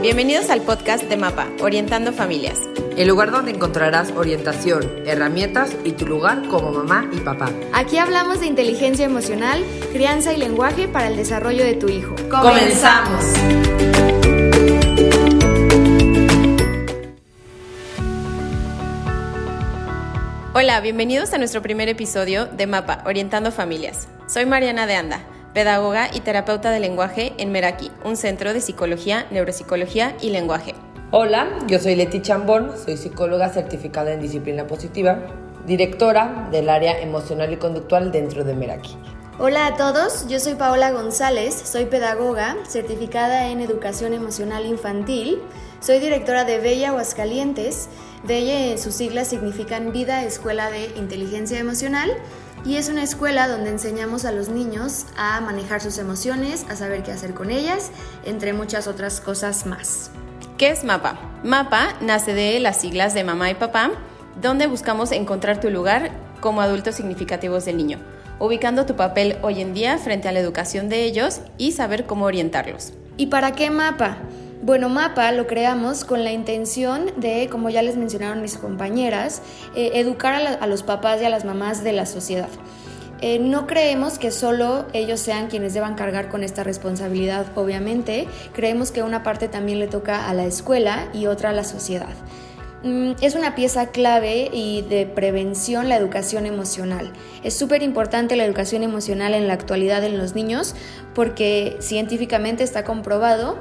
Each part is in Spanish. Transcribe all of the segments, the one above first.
Bienvenidos al podcast de MAPA, Orientando Familias. El lugar donde encontrarás orientación, herramientas y tu lugar como mamá y papá. Aquí hablamos de inteligencia emocional, crianza y lenguaje para el desarrollo de tu hijo. ¡Comenzamos! Hola, bienvenidos a nuestro primer episodio de MAPA, Orientando Familias. Soy Mariana de Anda, pedagoga y terapeuta de lenguaje en Meraki, un centro de psicología, neuropsicología y lenguaje. Hola, yo soy Leti Chambón, soy psicóloga certificada en disciplina positiva, directora del área emocional y conductual dentro de Meraki. Hola a todos, yo soy Paola González, soy pedagoga, certificada en educación emocional infantil, soy directora de Bella Aguascalientes, Bella en sus siglas significan Vida Escuela de Inteligencia Emocional y es una escuela donde enseñamos a los niños a manejar sus emociones, a saber qué hacer con ellas, entre muchas otras cosas más. ¿Qué es MAPA? MAPA nace de las siglas de mamá y papá, donde buscamos encontrar tu lugar como adultos significativos del niño, ubicando tu papel hoy en día frente a la educación de ellos y saber cómo orientarlos. ¿Y para qué MAPA? Bueno, MAPA lo creamos con la intención de, como ya les mencionaron mis compañeras, eh, educar a, los papás y a las mamás de la sociedad. Eh, no creemos que solo ellos sean quienes deban cargar con esta responsabilidad, obviamente. Creemos que una parte también le toca a la escuela y otra a la sociedad. Mm, es una pieza clave y de prevención la educación emocional. Es súper importante la educación emocional en la actualidad en los niños porque científicamente está comprobado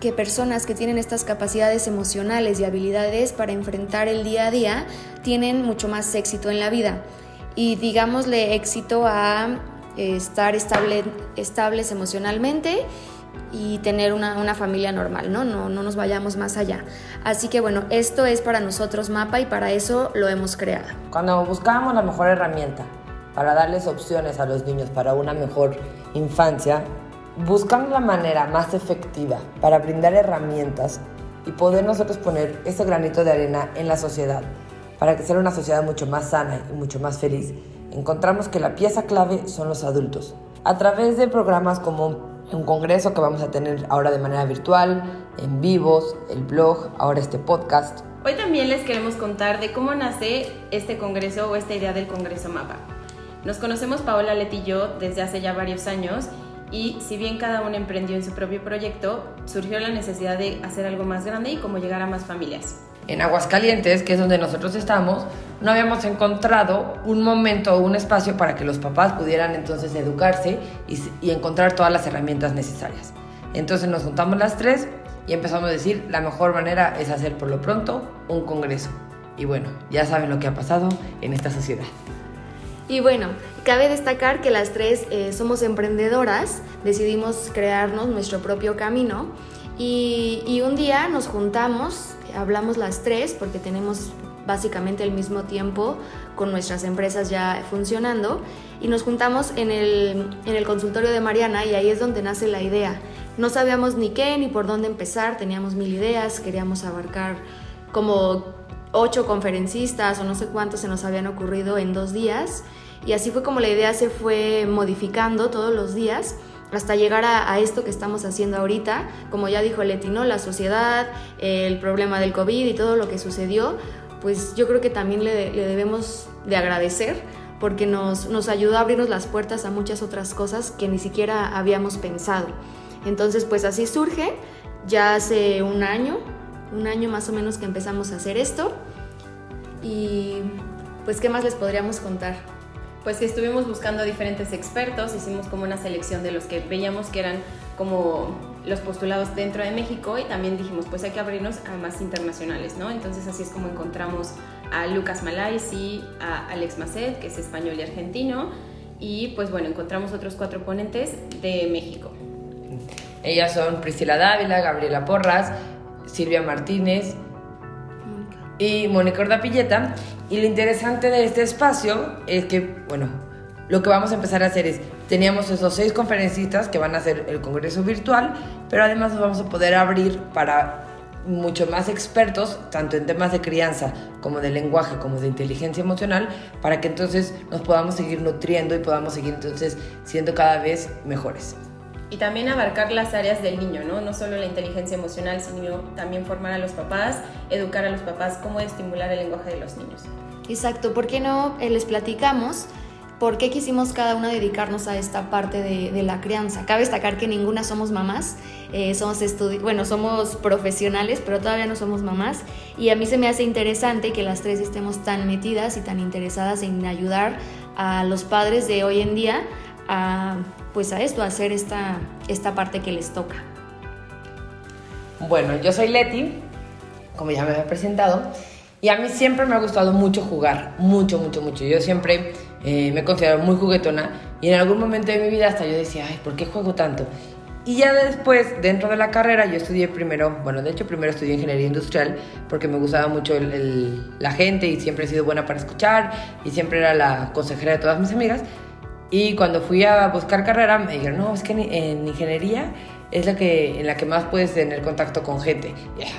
que personas que tienen estas capacidades emocionales y habilidades para enfrentar el día a día tienen mucho más éxito en la vida. Y digámosle éxito a eh, estar estable, estables emocionalmente y tener una, una familia normal, ¿no? ¿no? No nos vayamos más allá. Así que bueno, esto es para nosotros MAPA y para eso lo hemos creado. Cuando buscábamos la mejor herramienta para darles opciones a los niños para una mejor infancia, buscando la manera más efectiva para brindar herramientas y poder nosotros poner ese granito de arena en la sociedad para que sea una sociedad mucho más sana y mucho más feliz, encontramos que la pieza clave son los adultos. A través de programas como un congreso que vamos a tener ahora de manera virtual, en vivos, el blog, ahora este podcast. Hoy también les queremos contar de cómo nace este congreso o esta idea del Congreso MAPA. Nos conocemos Paola Leti y yo desde hace ya varios años y si bien cada uno emprendió en su propio proyecto, surgió la necesidad de hacer algo más grande y cómo llegar a más familias. En Aguascalientes, que es donde nosotros estamos, no habíamos encontrado un momento o un espacio para que los papás pudieran entonces educarse y, y encontrar todas las herramientas necesarias. Entonces nos juntamos las tres y empezamos a decir, la mejor manera es hacer por lo pronto un congreso. Y bueno, ya saben lo que ha pasado en esta sociedad. Y bueno, cabe destacar que las tres eh, somos emprendedoras, decidimos crearnos nuestro propio camino y, y, un día nos juntamos, hablamos las tres porque tenemos básicamente el mismo tiempo con nuestras empresas ya funcionando y nos juntamos en el, en el consultorio de Mariana y ahí es donde nace la idea. No sabíamos ni qué ni por dónde empezar, teníamos mil ideas, queríamos abarcar como ocho conferencistas o no sé cuántos se nos habían ocurrido en dos días y así fue como la idea se fue modificando todos los días hasta llegar a, esto que estamos haciendo ahorita, como ya dijo Leti, ¿no? la sociedad, el problema del COVID y todo lo que sucedió, pues yo creo que también le, le debemos de agradecer porque nos, nos ayudó a abrirnos las puertas a muchas otras cosas que ni siquiera habíamos pensado. Entonces, pues así surge, ya hace un año, un año más o menos que empezamos a hacer esto y pues, ¿qué más les podríamos contar? pues que estuvimos buscando a diferentes expertos, hicimos como una selección de los que veíamos que eran como los postulados dentro de México y también dijimos, pues hay que abrirnos a más internacionales, ¿no? Entonces así es como encontramos a Lucas Malais y a Alex Macet, que es español y argentino, y pues bueno, encontramos otros cuatro ponentes de México. Ellas son Priscila Dávila, Gabriela Porras, Silvia Martínez y Mónica Ordapilleta. Y lo interesante de este espacio es que, bueno, lo que vamos a empezar a hacer es, teníamos esos seis conferencistas que van a hacer el congreso virtual, pero además nos vamos a poder abrir para mucho más expertos, tanto en temas de crianza como de lenguaje, como de inteligencia emocional, para que entonces nos podamos seguir nutriendo y podamos seguir entonces siendo cada vez mejores. Y también abarcar las áreas del niño, ¿no? No solo la inteligencia emocional, sino también formar a los papás, educar a los papás cómo estimular el lenguaje de los niños. Exacto, ¿por qué no eh, les platicamos por qué quisimos cada una dedicarnos a esta parte de, la crianza. Cabe destacar que ninguna somos mamás, eh, somos bueno, somos profesionales, pero todavía no somos mamás. Y a mí se me hace interesante que las tres estemos tan metidas y tan interesadas en ayudar a los padres de hoy en día a, pues a esto, a hacer esta, esta parte que les toca. Bueno, yo soy Leti, como ya me había presentado, y a mí siempre me ha gustado mucho jugar, mucho, mucho, mucho. Yo siempre eh, me he considerado muy juguetona y en algún momento de mi vida hasta yo decía, ay, ¿por qué juego tanto? Y ya después, dentro de la carrera, yo estudié primero, bueno, de hecho primero estudié ingeniería industrial porque me gustaba mucho la gente y siempre he sido buena para escuchar y siempre era la consejera de todas mis amigas. Y cuando fui a buscar carrera me dijeron, no, es que en ingeniería es la que, en la que más puedes tener contacto con gente.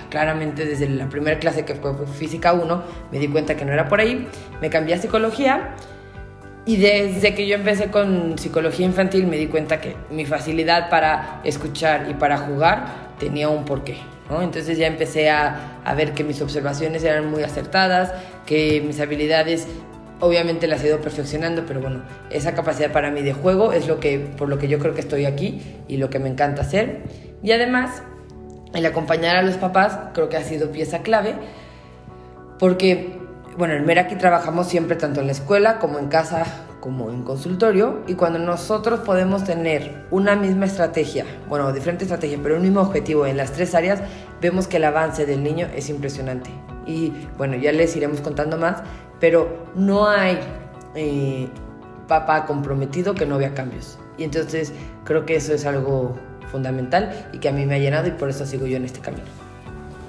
claramente desde la primera clase que fue física 1 me di cuenta que no era por ahí, me cambié a psicología y desde que yo empecé con psicología infantil me di cuenta que mi facilidad para escuchar y para jugar tenía un porqué. Entonces ya empecé a, a ver que mis observaciones eran muy acertadas, que mis habilidades obviamente las he ido perfeccionando, pero bueno, esa capacidad para mí de juego es lo que, por lo que yo creo que estoy aquí y lo que me encanta hacer. Y además, el acompañar a los papás creo que ha sido pieza clave, porque, bueno, en Meraki trabajamos siempre tanto en la escuela como en casa, como en consultorio, y cuando nosotros podemos tener una misma estrategia, bueno, diferente estrategia, pero un mismo objetivo en las tres áreas, vemos que el avance del niño es impresionante. Y bueno, ya les iremos contando más, pero no hay eh, papá comprometido que no vea cambios. Y entonces creo que eso es algo fundamental y que a mí me ha llenado y por eso sigo yo en este camino.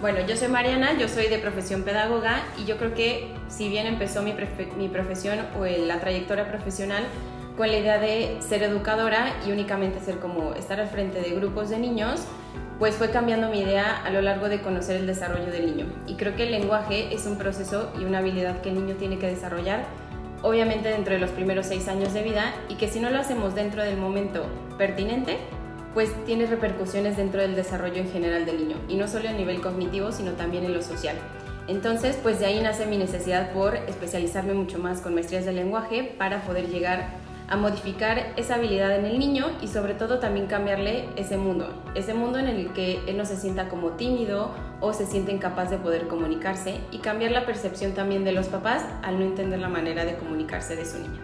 Bueno, yo soy Mariana, yo soy de profesión pedagoga y yo creo que si bien empezó mi, mi profesión o la trayectoria profesional con la idea de ser educadora y únicamente ser como estar al frente de grupos de niños, pues fue cambiando mi idea a lo largo de conocer el desarrollo del niño. Y creo que el lenguaje es un proceso y una habilidad que el niño tiene que desarrollar, obviamente dentro de los primeros seis años de vida, y que si no lo hacemos dentro del momento pertinente, pues tiene repercusiones dentro del desarrollo en general del niño, y no solo a nivel cognitivo, sino también en lo social. Entonces, pues de ahí nace mi necesidad por especializarme mucho más con maestrías de lenguaje para poder llegar a modificar esa habilidad en el niño y sobre todo también cambiarle ese mundo, ese mundo en el que él no se sienta como tímido o se siente incapaz de poder comunicarse y cambiar la percepción también de los papás al no entender la manera de comunicarse de su niño.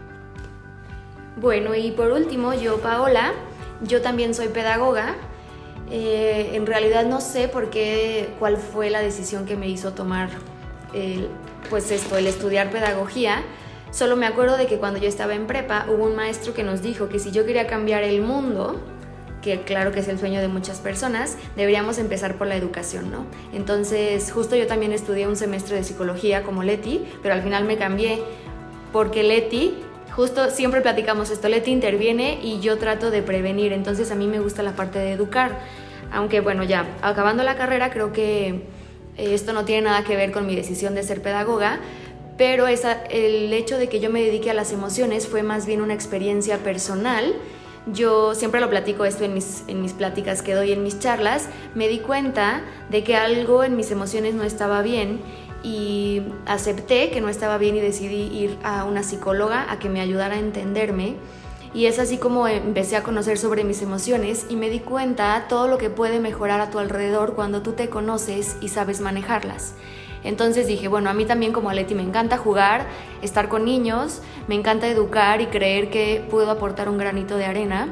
Bueno, y por último, yo, Paola, yo también soy pedagoga. Eh, en realidad no sé por qué, cuál fue la decisión que me hizo tomar, pues esto, el estudiar pedagogía Solo me acuerdo de que cuando yo estaba en prepa hubo un maestro que nos dijo que si yo quería cambiar el mundo, que claro que es el sueño de muchas personas, deberíamos empezar por la educación, ¿no? Entonces, justo yo también estudié un semestre de psicología como Leti, pero al final me cambié porque Leti, justo siempre platicamos esto, Leti interviene y yo trato de prevenir, entonces a mí me gusta la parte de educar. Aunque bueno, ya, acabando la carrera creo que eh, esto no tiene nada que ver con mi decisión de ser pedagoga, pero esa, el hecho de que yo me dedique a las emociones fue más bien una experiencia personal. Yo siempre lo platico esto en mis, en mis pláticas que doy en mis charlas, me di cuenta de que algo en mis emociones no estaba bien y acepté que no estaba bien y decidí ir a una psicóloga a que me ayudara a entenderme. Y es así como empecé a conocer sobre mis emociones y me di cuenta todo lo que puede mejorar a tu alrededor cuando tú te conoces y sabes manejarlas. Entonces dije, bueno, a mí también como a Leti me encanta jugar, estar con niños, me encanta educar y creer que puedo aportar un granito de arena.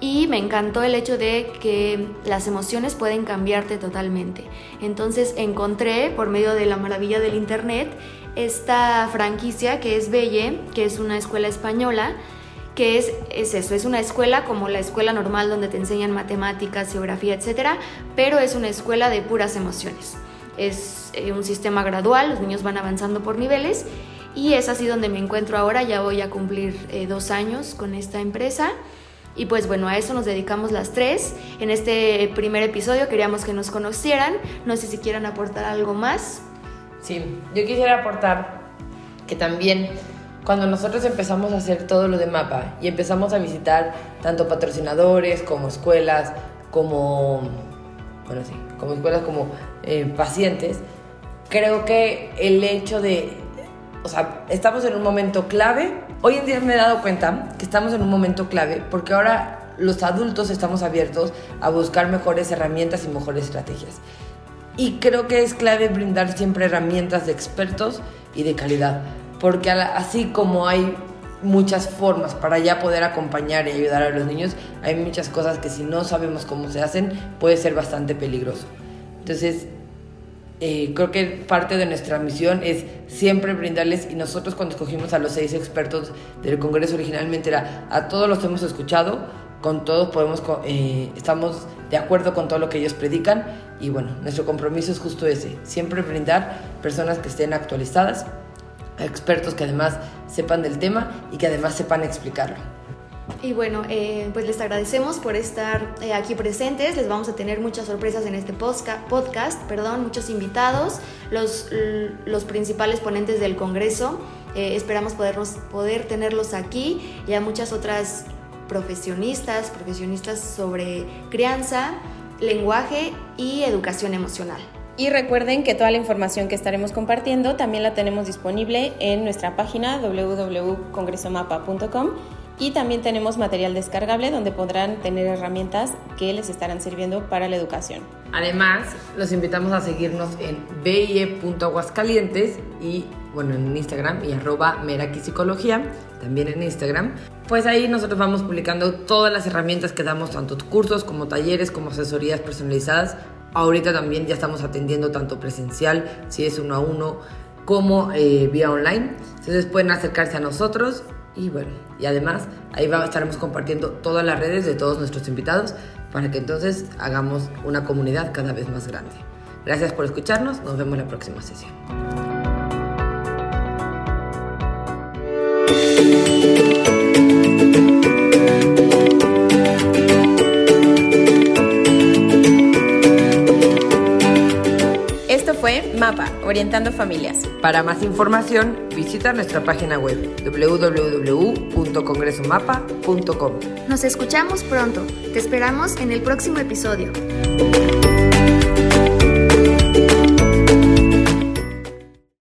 Y me encantó el hecho de que las emociones pueden cambiarte totalmente. Entonces encontré, por medio de la maravilla del Internet, esta franquicia que es Belle, que es una escuela española, que es, es, eso, es una escuela como la escuela normal donde te enseñan matemáticas, geografía, etc., pero es una escuela de puras emociones es eh, un sistema gradual, los niños van avanzando por niveles y es así donde me encuentro ahora, ya voy a cumplir eh, dos años con esta empresa Y pues bueno, a eso nos dedicamos las tres. En este primer episodio queríamos que nos conocieran. No sé si quieran aportar algo más. Sí, yo quisiera aportar que también cuando nosotros empezamos a hacer todo lo de mapa y empezamos a visitar tanto patrocinadores como escuelas, como, bueno, sí, como escuelas como eh, pacientes, creo que el hecho de, o sea, estamos en un momento clave. Hoy en día me he dado cuenta que estamos en un momento clave porque ahora los adultos estamos abiertos a buscar mejores herramientas y mejores estrategias. Y creo que es clave brindar siempre herramientas de expertos y de calidad, porque así como hay muchas formas para ya poder acompañar y ayudar a los niños, hay muchas cosas que si no sabemos cómo se hacen puede ser bastante peligroso. Entonces, eh, creo que parte de nuestra misión es siempre brindarles, y nosotros cuando escogimos a los seis expertos del Congreso originalmente era, a todos los hemos escuchado, con todos podemos, eh, estamos de acuerdo con todo lo que ellos predican, y bueno, nuestro compromiso es justo ese, siempre brindar personas que estén actualizadas, expertos que además sepan del tema y que además sepan explicarlo. Y bueno, eh, pues les agradecemos por estar eh, aquí presentes. Les vamos a tener muchas sorpresas en este podcast, perdón, muchos invitados, los, los principales ponentes del Congreso. Eh, esperamos podernos, poder tenerlos aquí y a muchas otras profesionistas, profesionistas sobre crianza, lenguaje y educación emocional. Y recuerden que toda la información que estaremos compartiendo también la tenemos disponible en nuestra página www.congresomapa.com y también tenemos material descargable donde podrán tener herramientas que les estarán sirviendo para la educación. Además, los invitamos a seguirnos en bie.aguascalientes y bueno, en Instagram y arroba Meraki Psicología, también en Instagram. Pues ahí nosotros vamos publicando todas las herramientas que damos, tanto cursos como talleres, como asesorías personalizadas. Ahorita también ya estamos atendiendo tanto presencial, si es uno a uno, como eh, vía online. Entonces pueden acercarse a nosotros y bueno, y además ahí estaremos compartiendo todas las redes de todos nuestros invitados para que entonces hagamos una comunidad cada vez más grande. Gracias por escucharnos, nos vemos la próxima sesión. Orientando Familias. Para más información, visita nuestra página web www.congresomapa.com. Nos escuchamos pronto. Te esperamos en el próximo episodio.